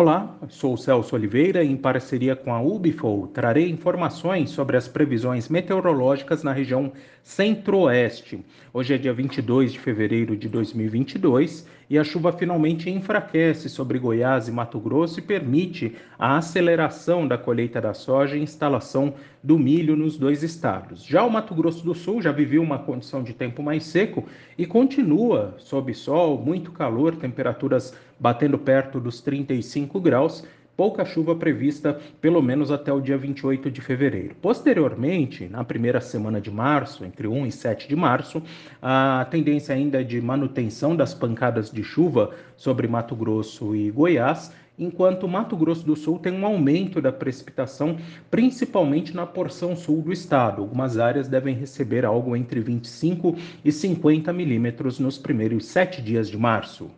Olá, sou Celso Oliveira e em parceria com a Ubifol trarei informações sobre as previsões meteorológicas na região centro-oeste. Hoje é dia 22 de fevereiro de 2022 e a chuva finalmente enfraquece sobre Goiás e Mato Grosso e permite a aceleração da colheita da soja e instalação do milho nos dois estados. Já o Mato Grosso do Sul já viveu uma condição de tempo mais seco e continua sob sol, muito calor, temperaturas batendo perto dos 35 graus pouca chuva prevista pelo menos até o dia 28 de fevereiro. Posteriormente, na primeira semana de março, entre 1 e 7 de março, a tendência ainda é de manutenção das pancadas de chuva sobre Mato Grosso e Goiás, enquanto Mato Grosso do Sul tem um aumento da precipitação, principalmente na porção sul do estado. Algumas áreas devem receber algo entre 25 e 50 milímetros nos primeiros sete dias de março.